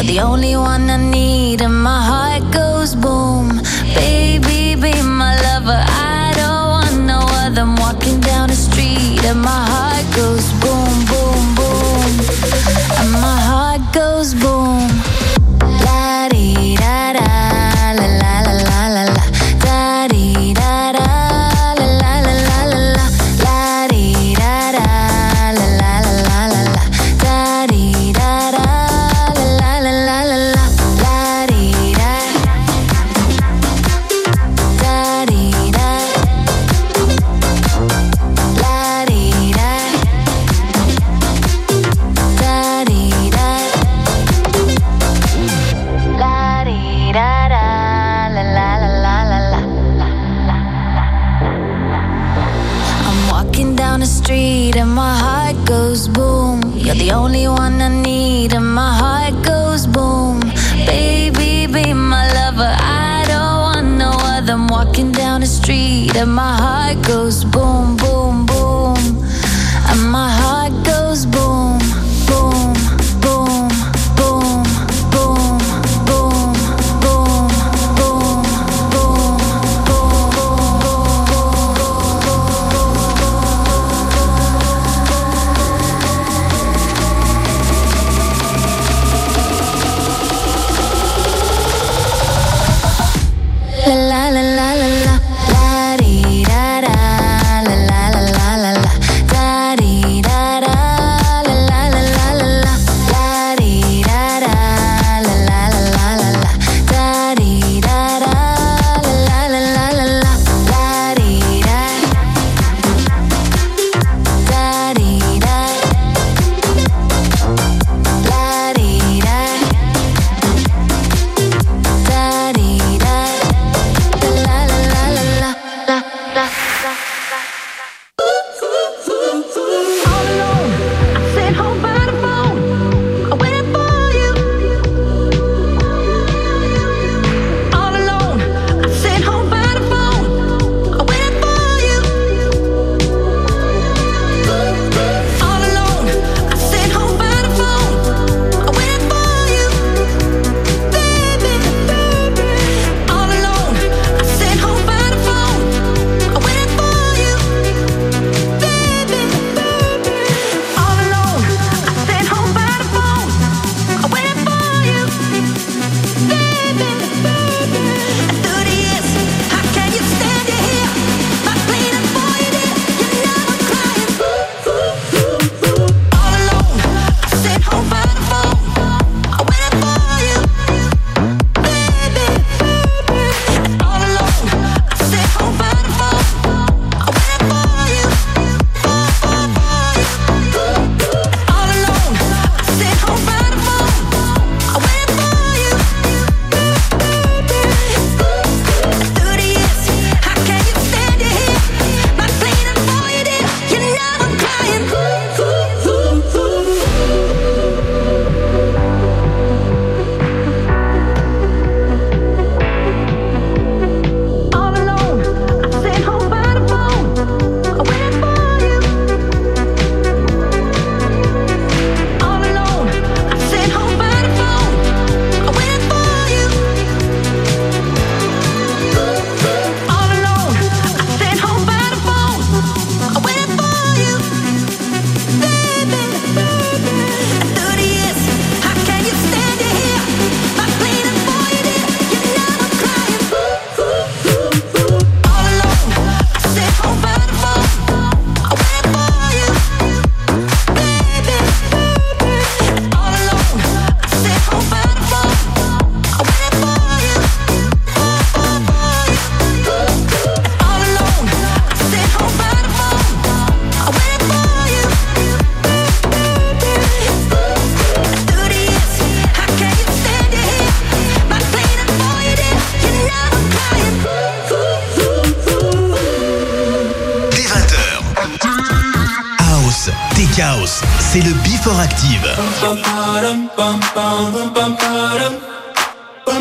You're the only one I need, and my heart goes boom. Baby, be my lover. I don't want no other. I'm walking down the street, and my that my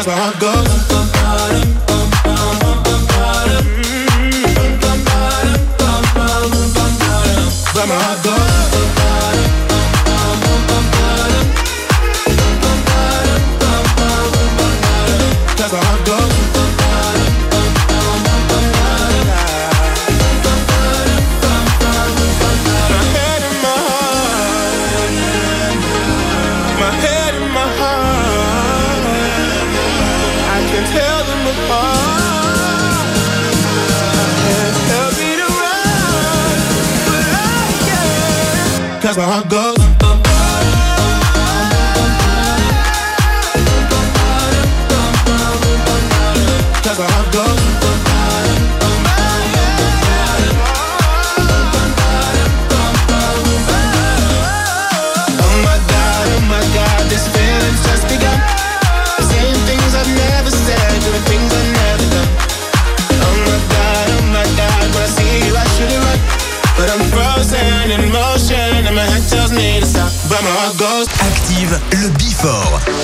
Cause my heart goes. Can't. Cause my heart fort.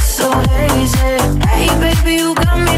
So hazy Hey baby, you got me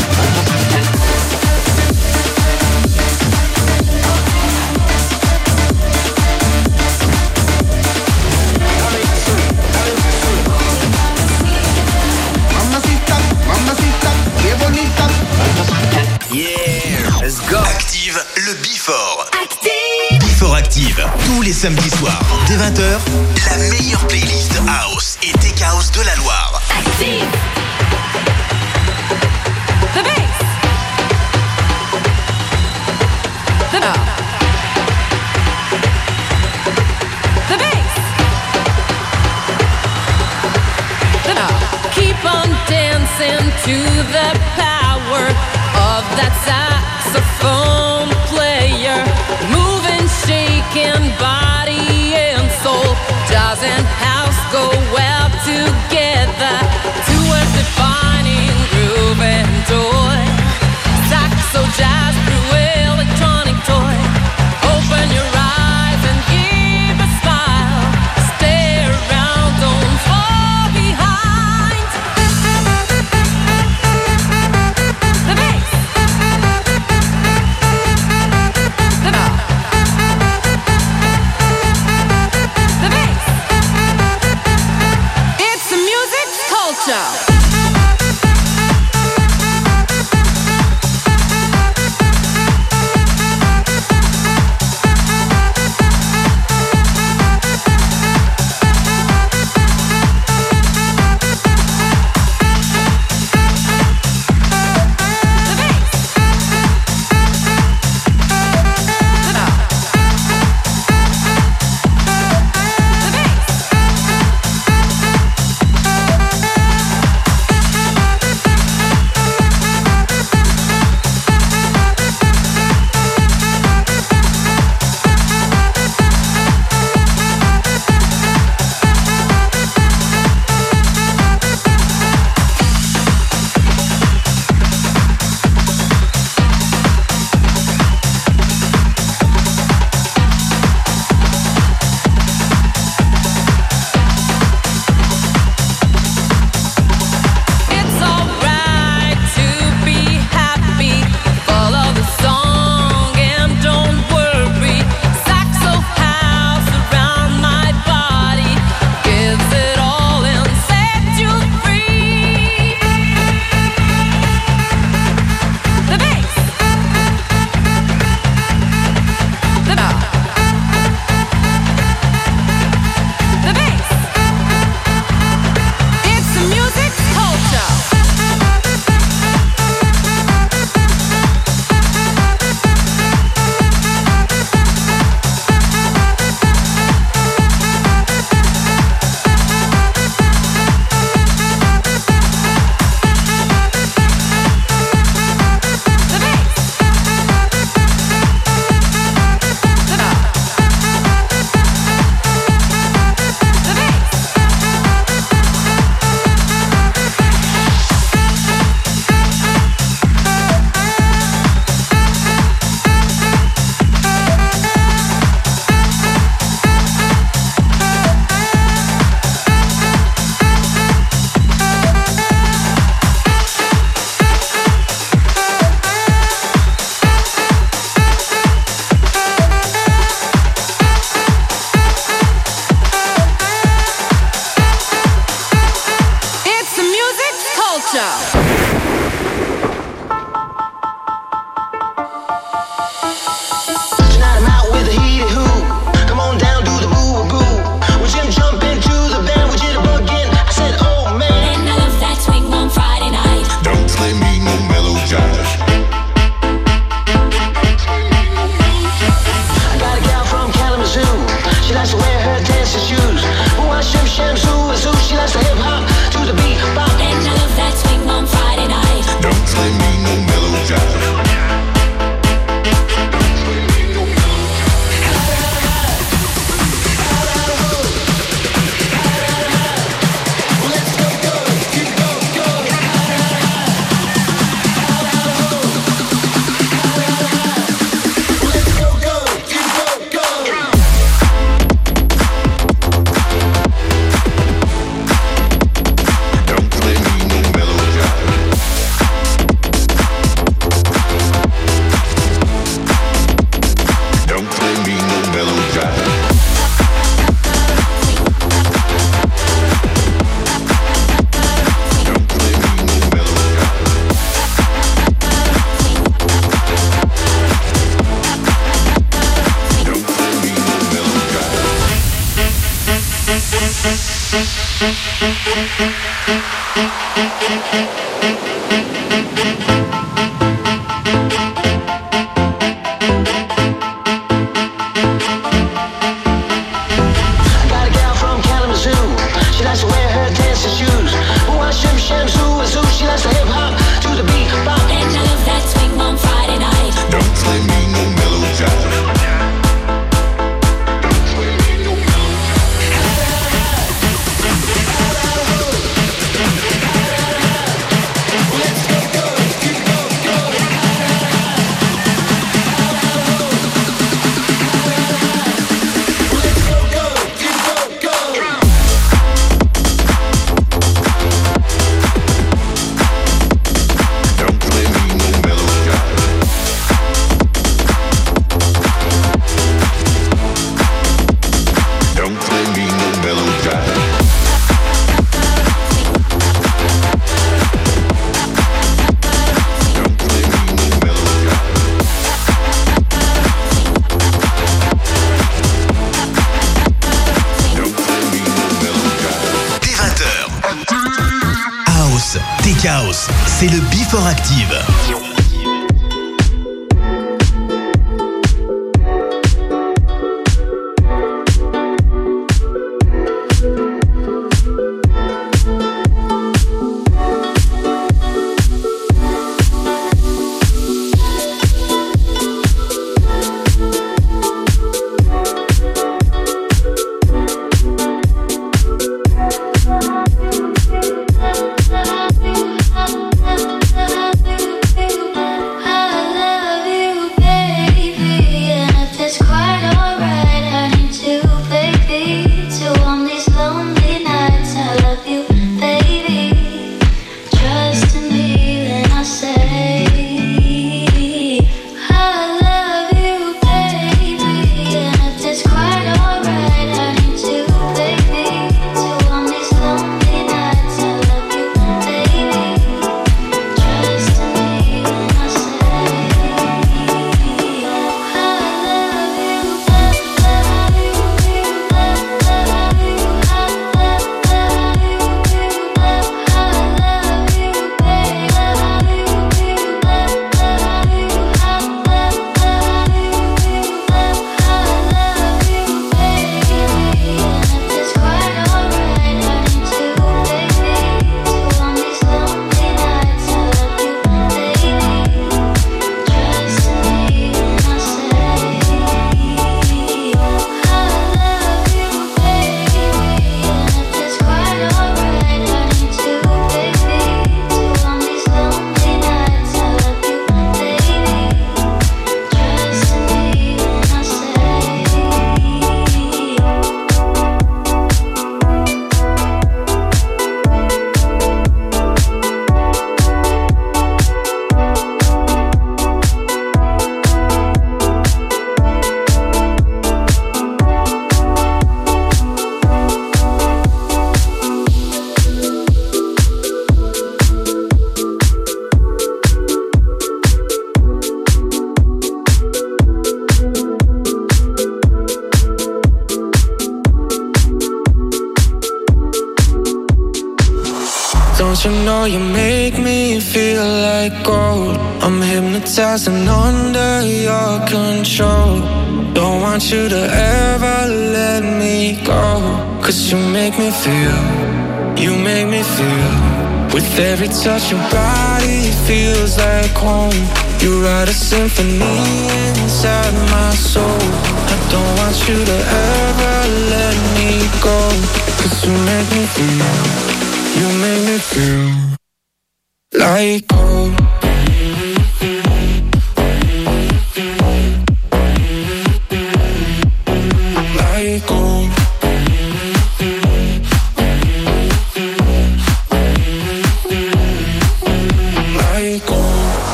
samedi soir, dès 20h, la meilleure playlist House et Tech House de la Loire.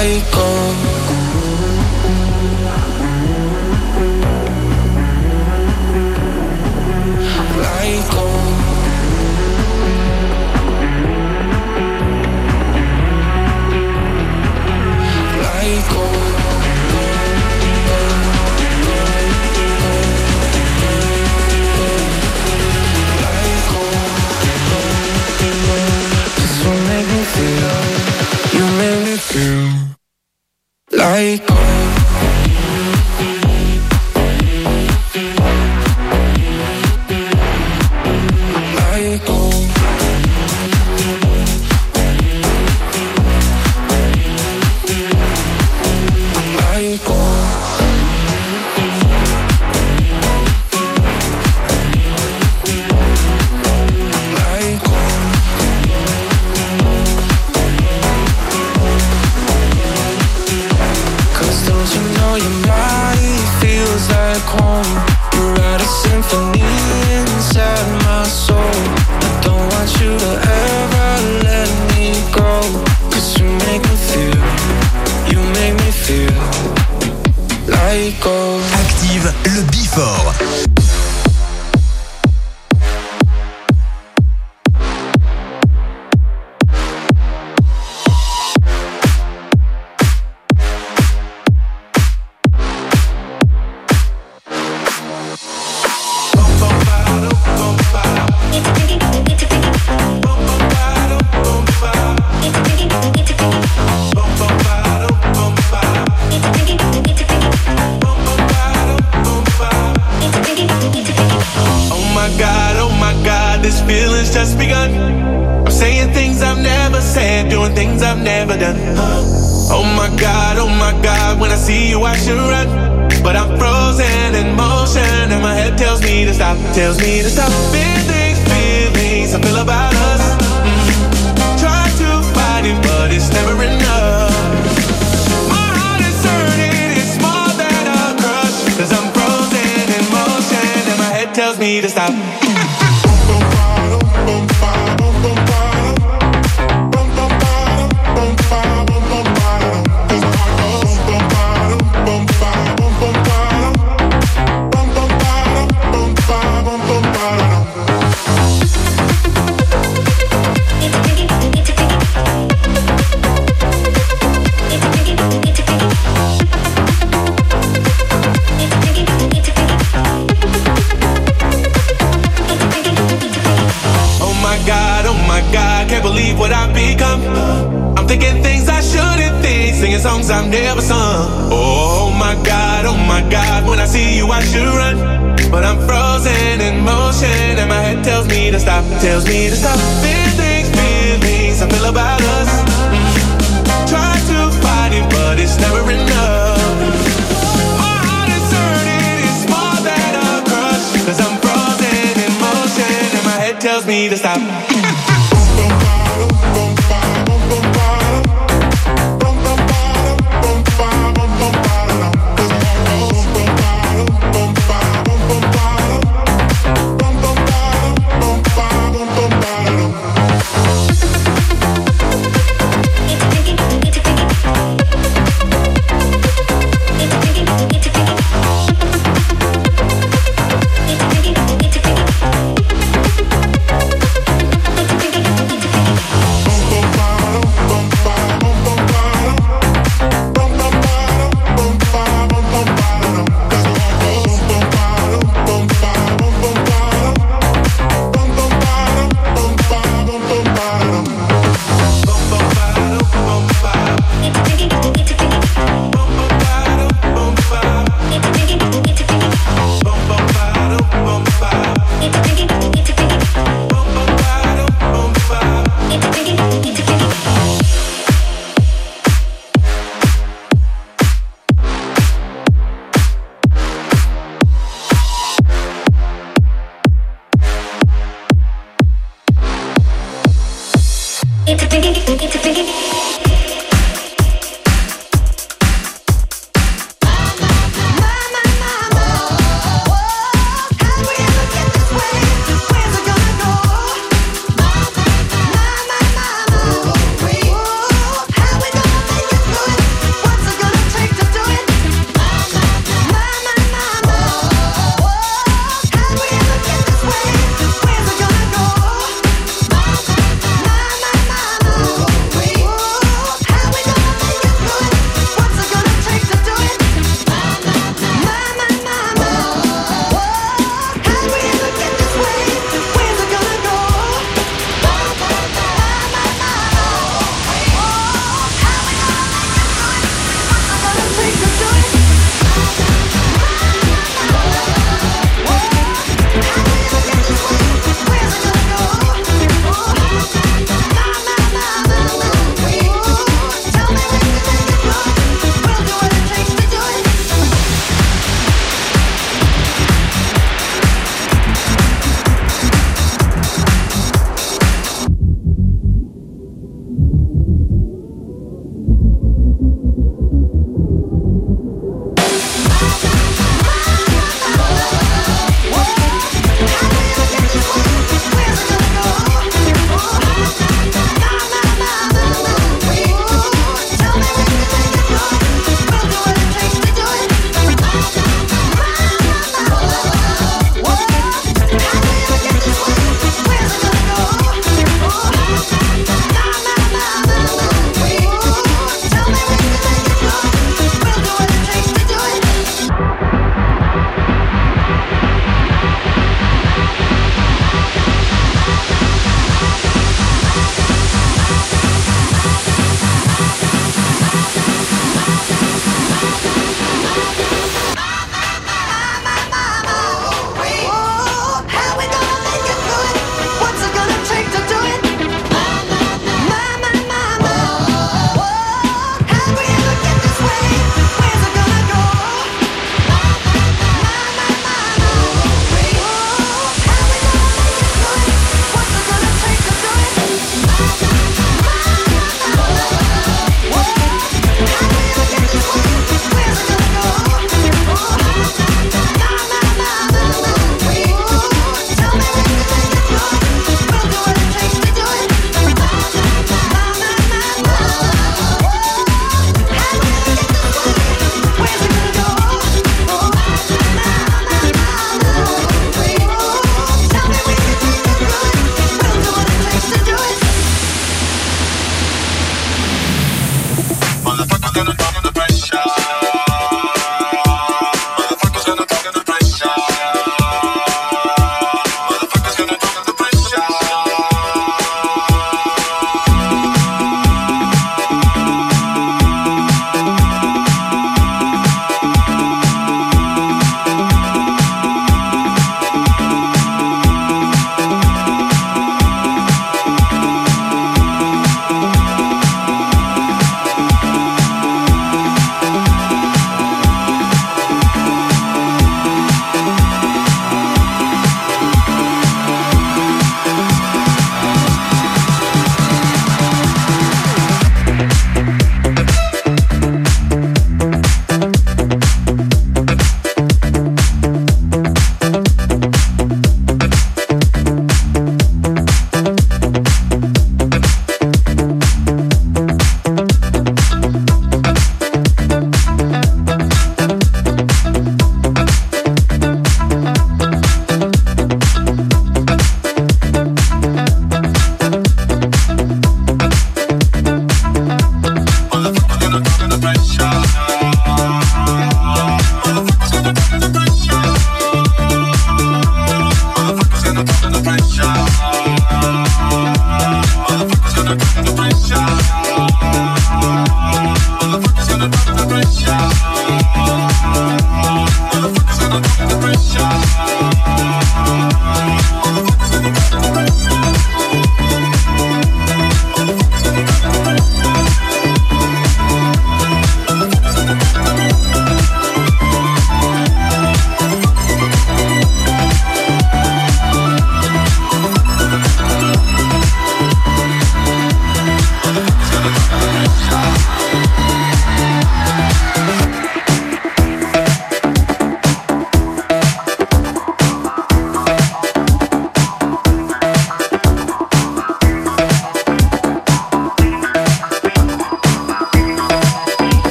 Like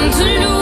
I'm bulletproof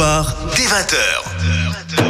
soir, dès 20h.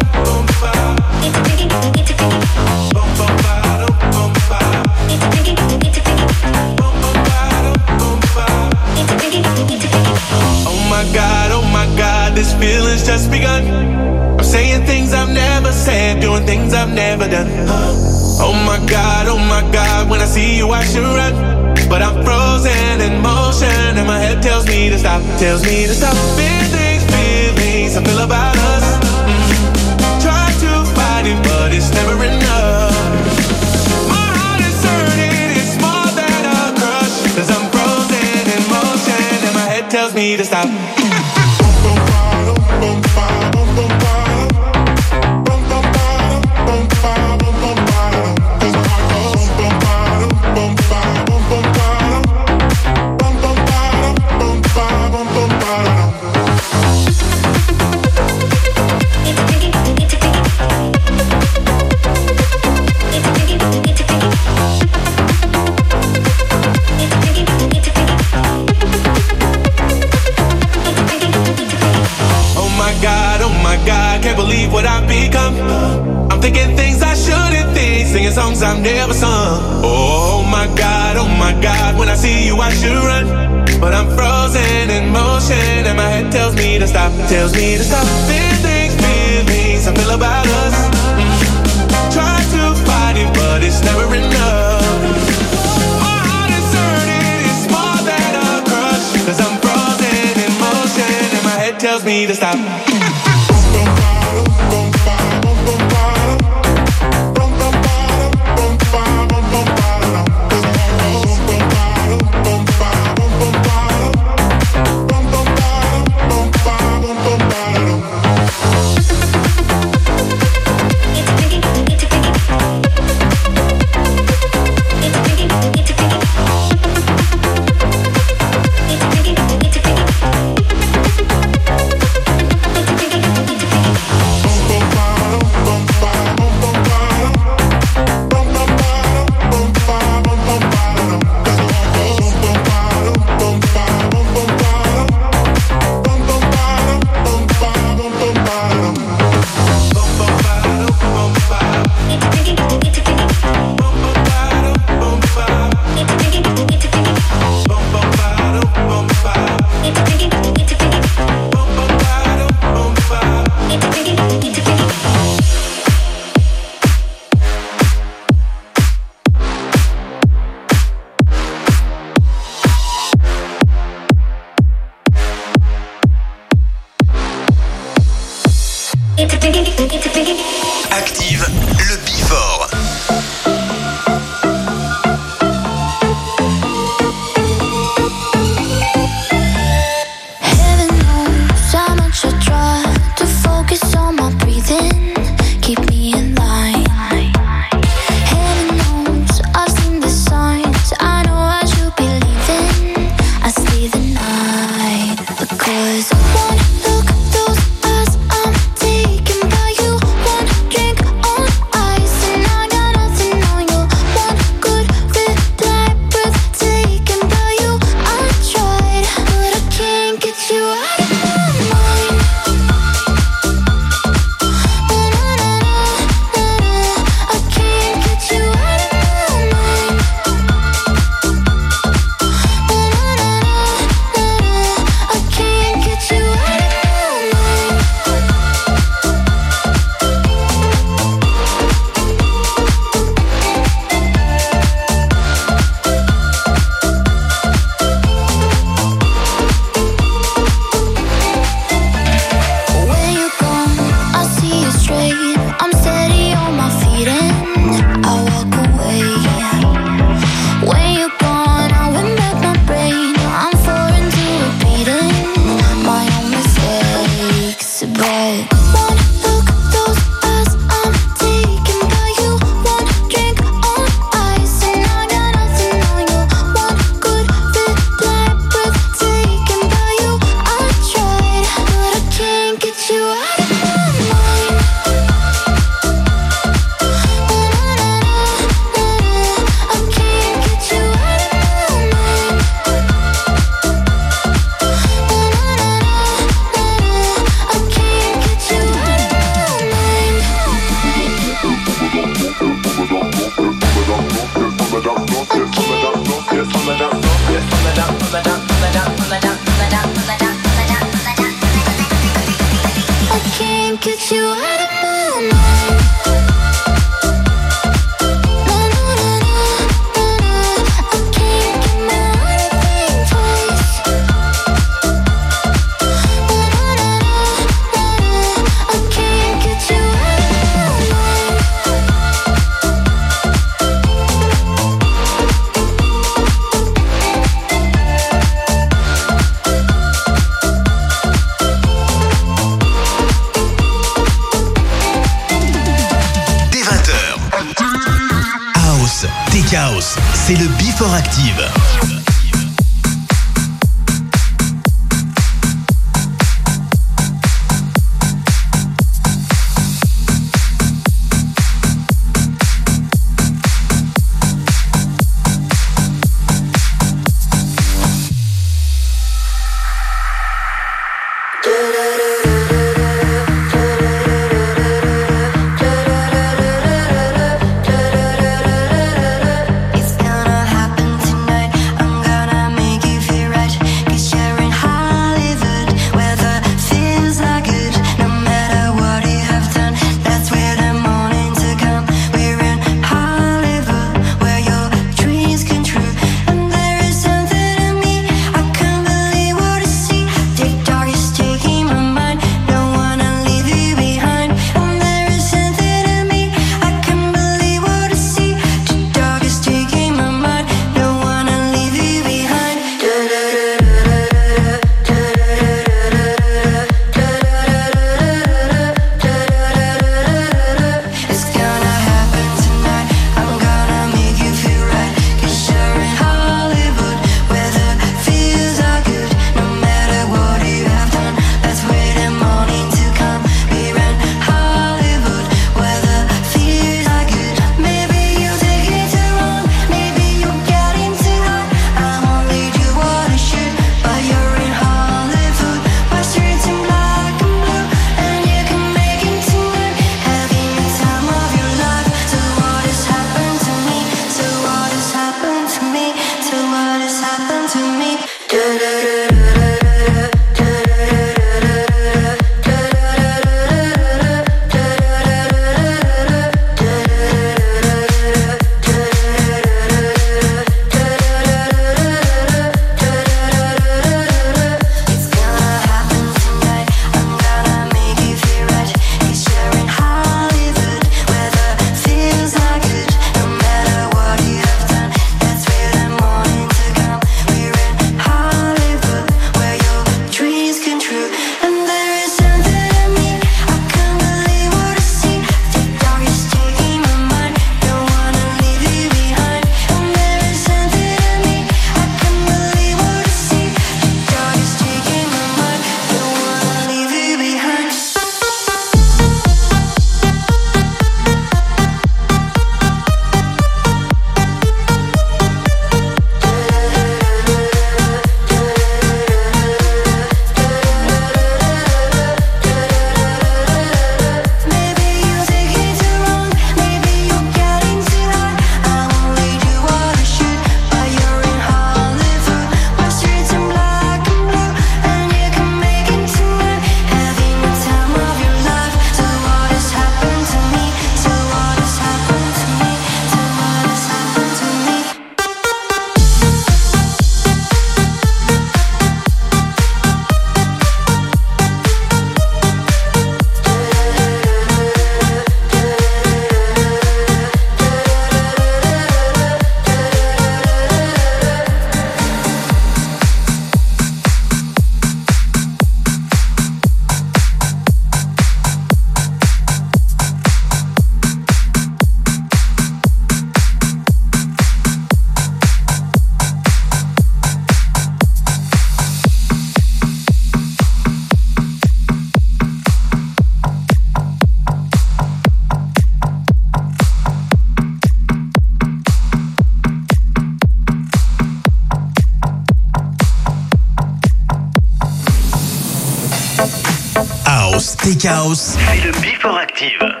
alternativen.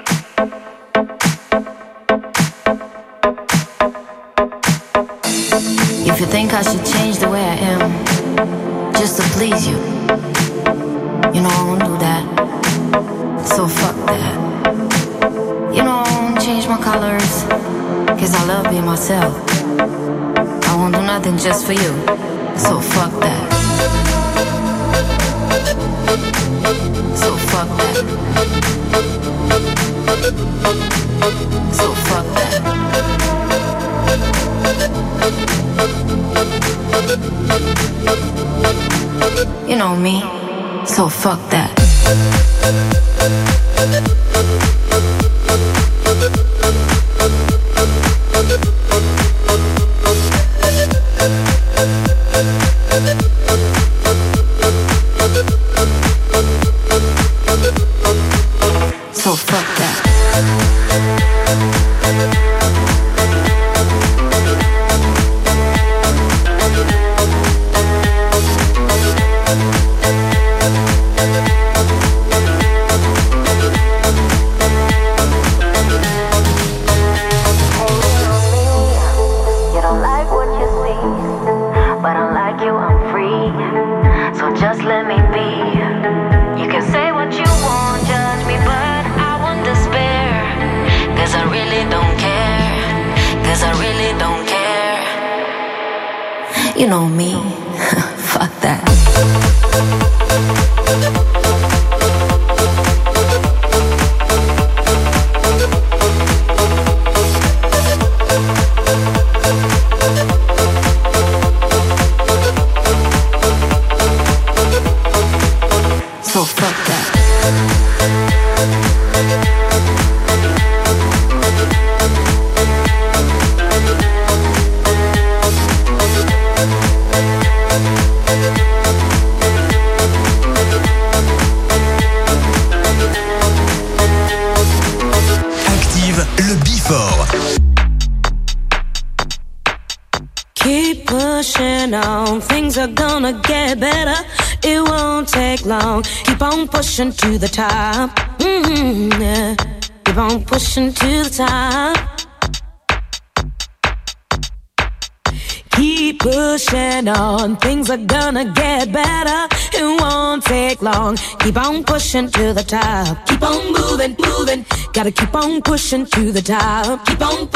Top. Keep on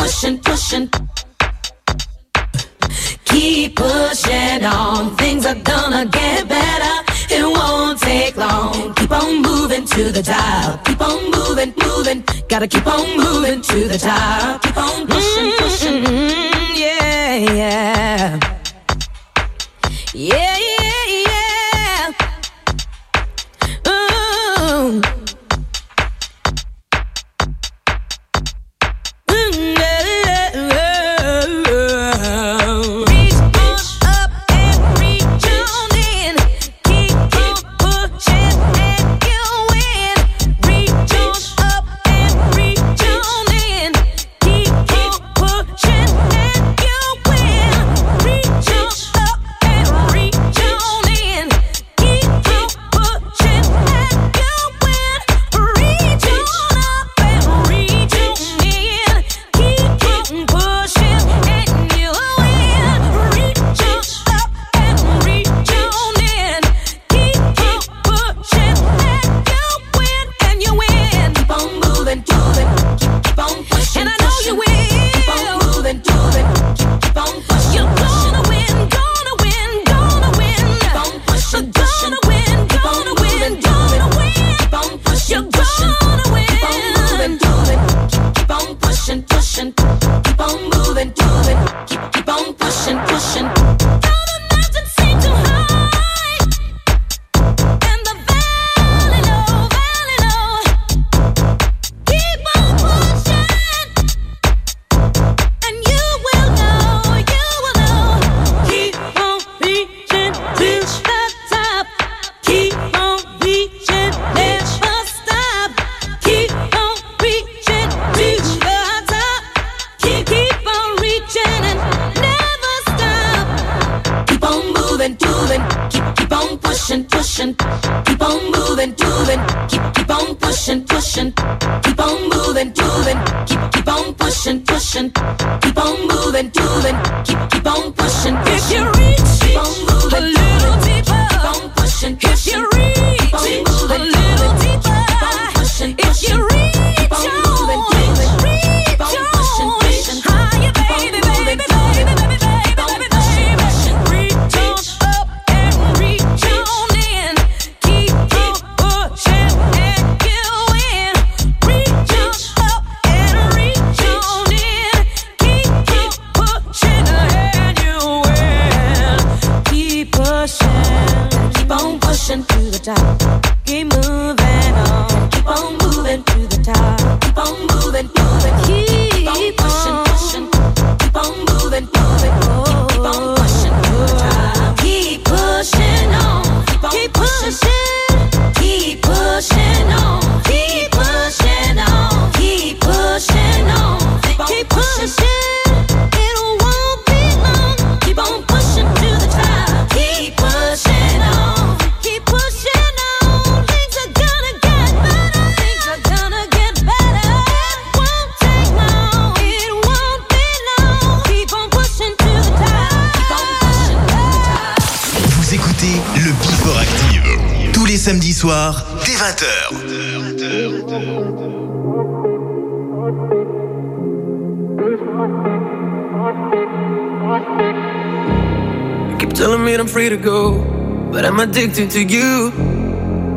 addicted to you.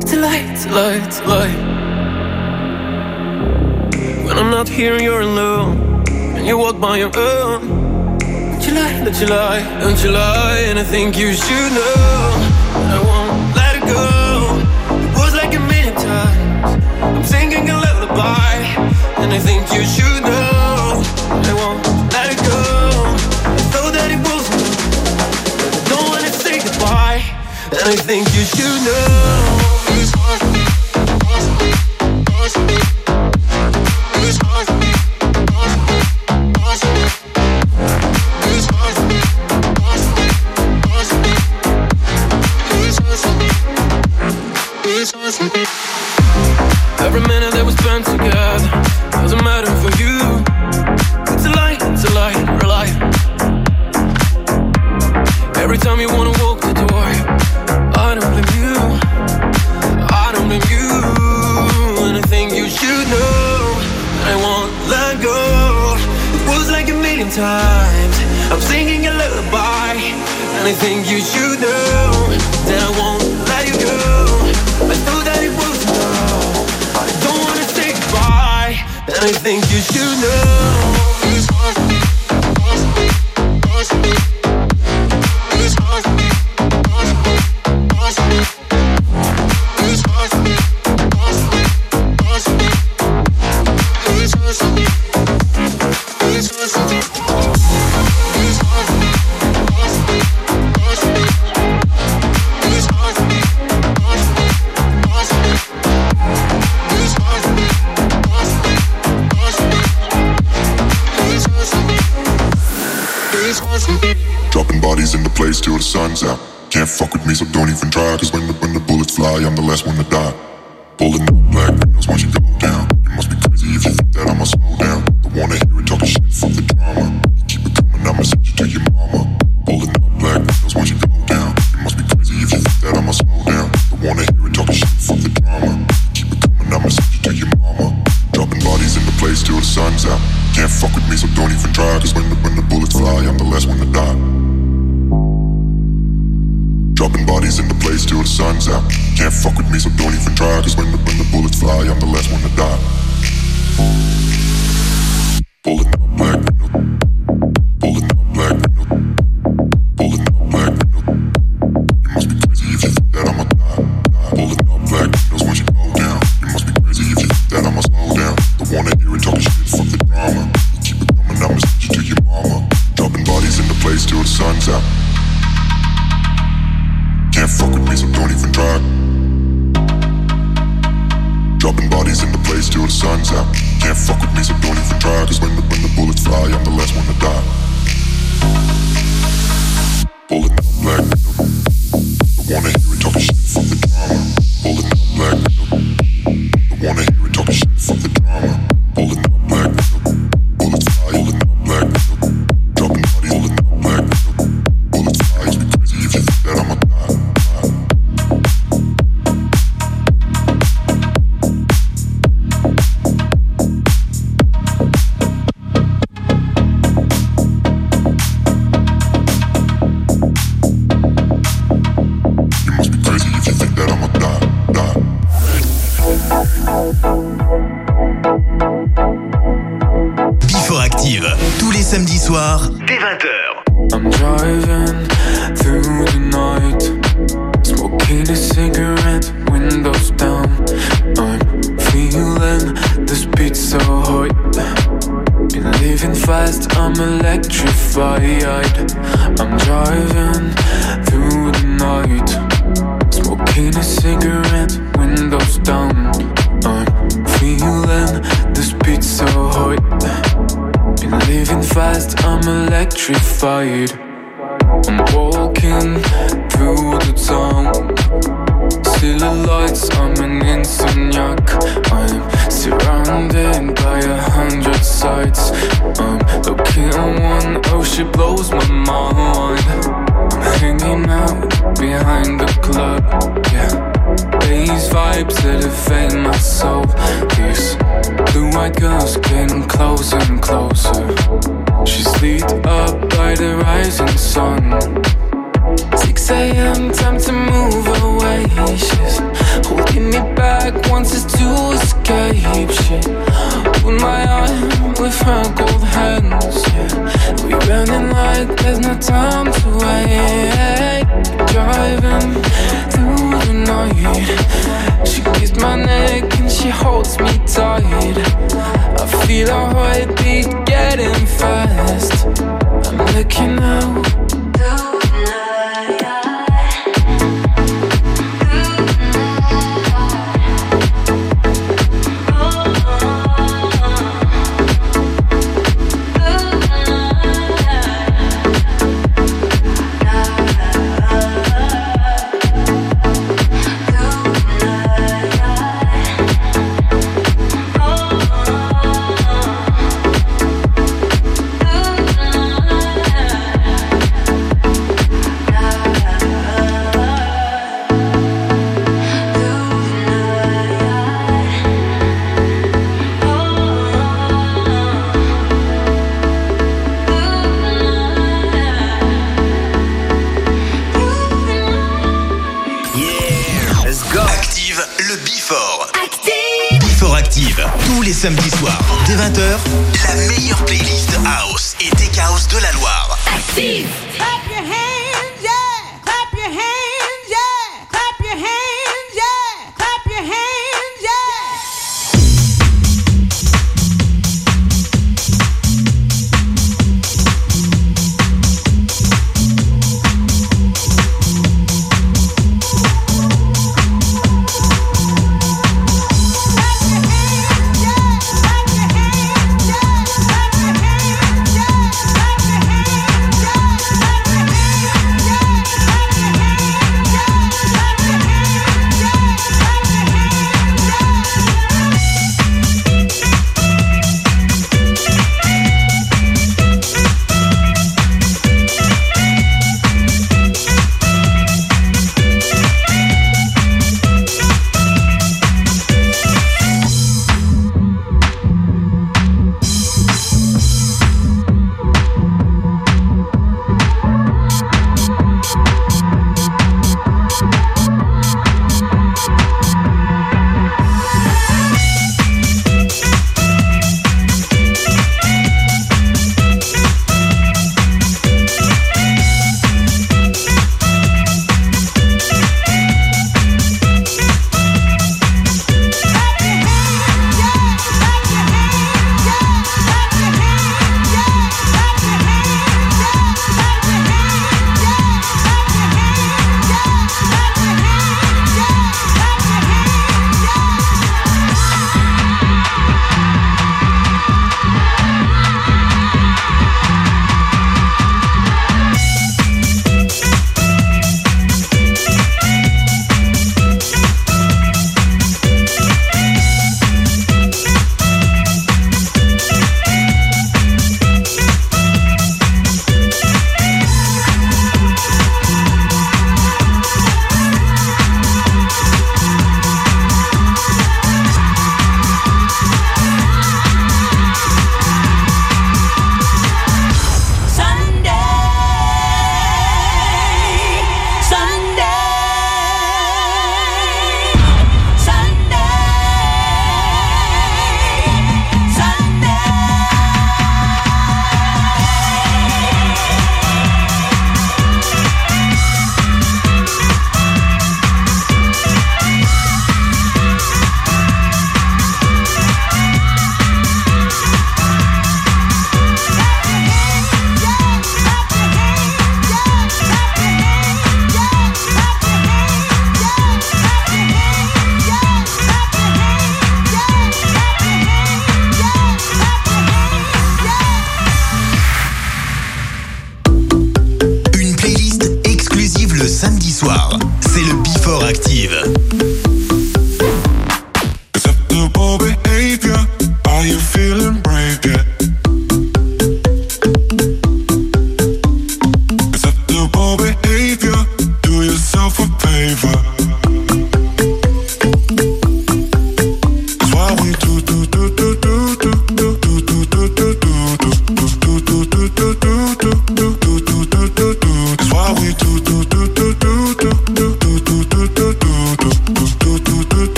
Tonight, tonight, tonight. When I'm not here, you're alone, and you walk by your own. Don't you lie, don't you lie, don't you lie, and I think you should know. I won't let it go. It was like a million times. I'm singing a lullaby, and I think you should know. I think you should know.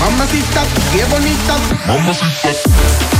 mamacita, qué bonita, mamacita.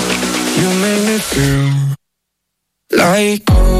You make me feel like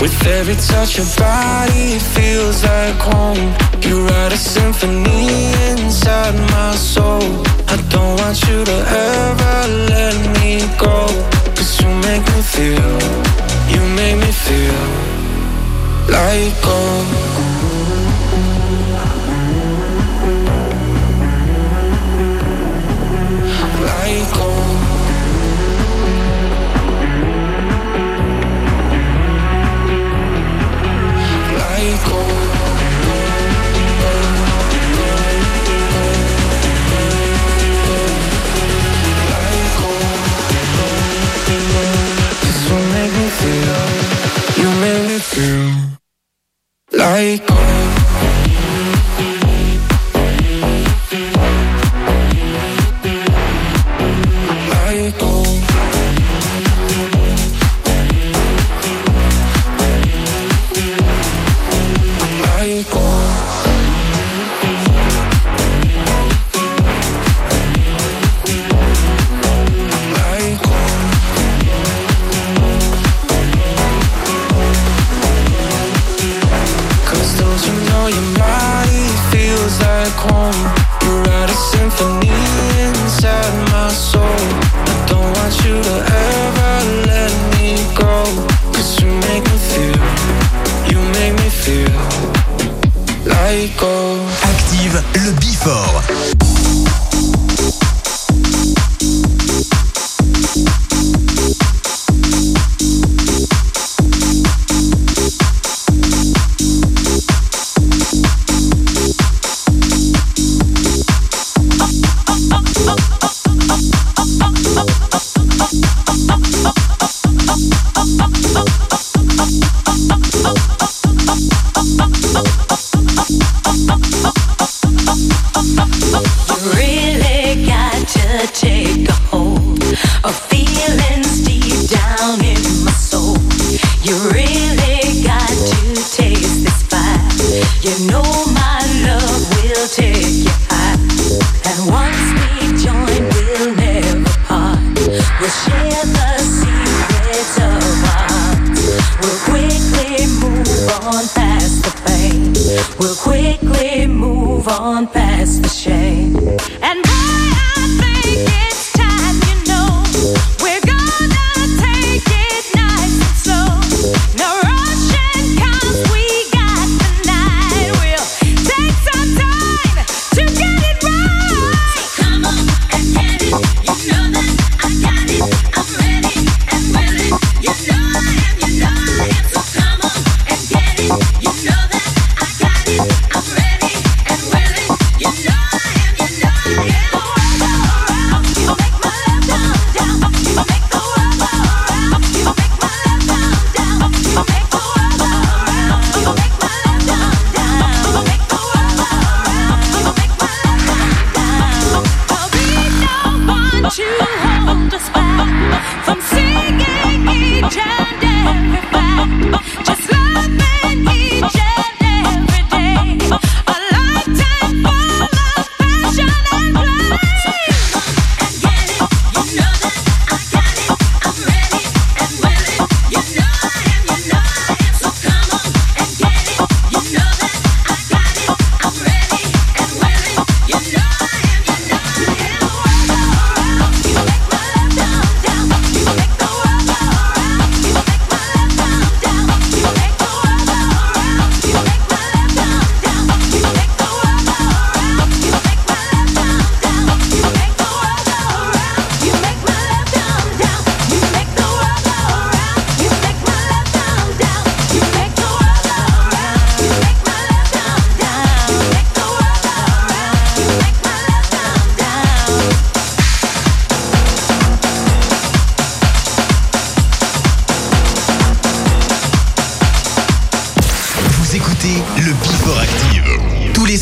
With every touch of body, it feels like home. You write a symphony inside my soul. I don't want you to ever let me go. Cause you make me feel, you make me feel like home.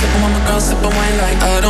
sip on my girl, sip wine like I don't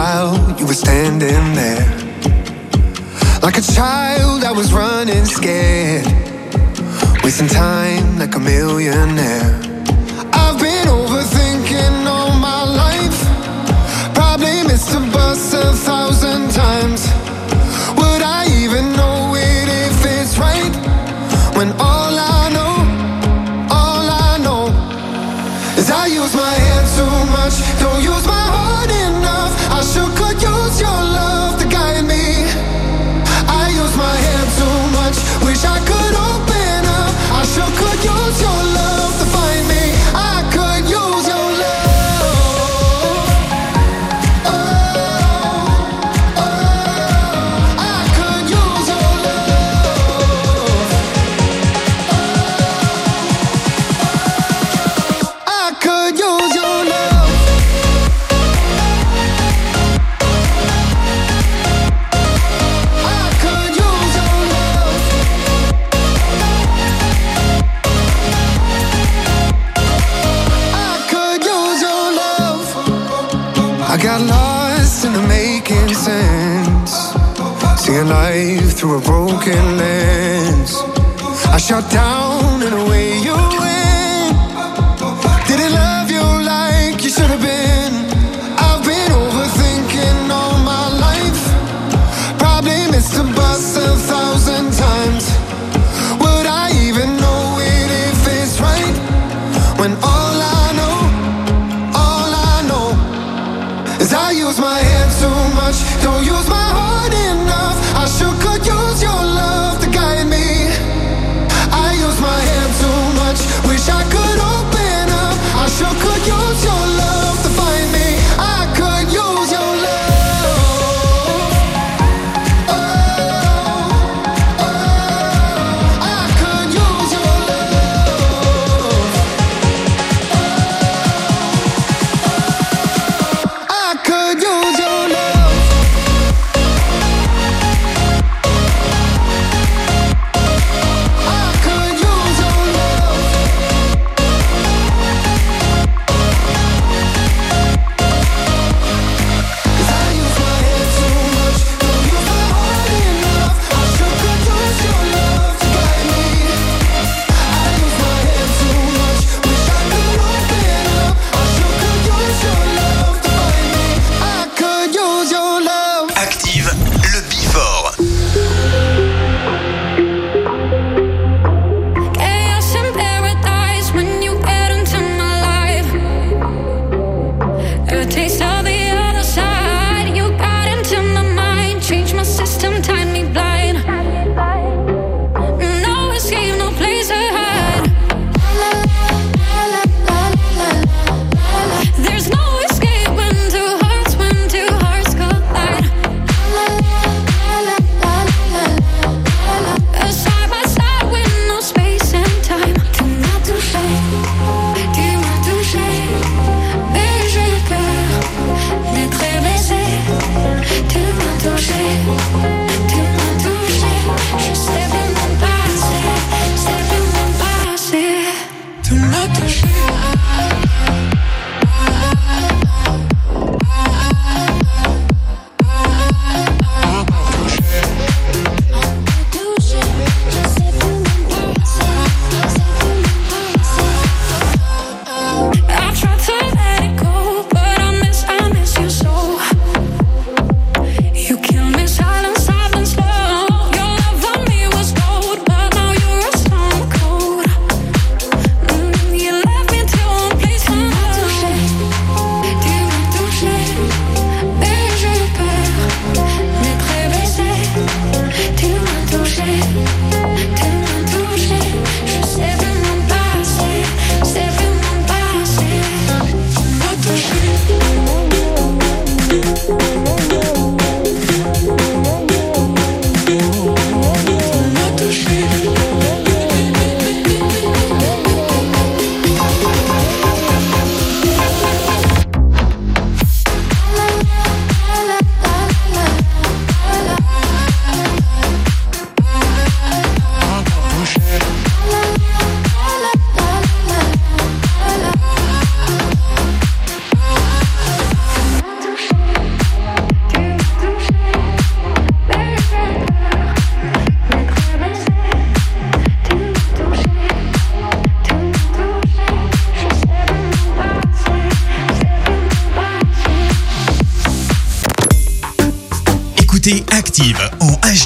while you were standing there. Like a child, I was running scared. Wasting time like a millionaire. broken lens. I shut down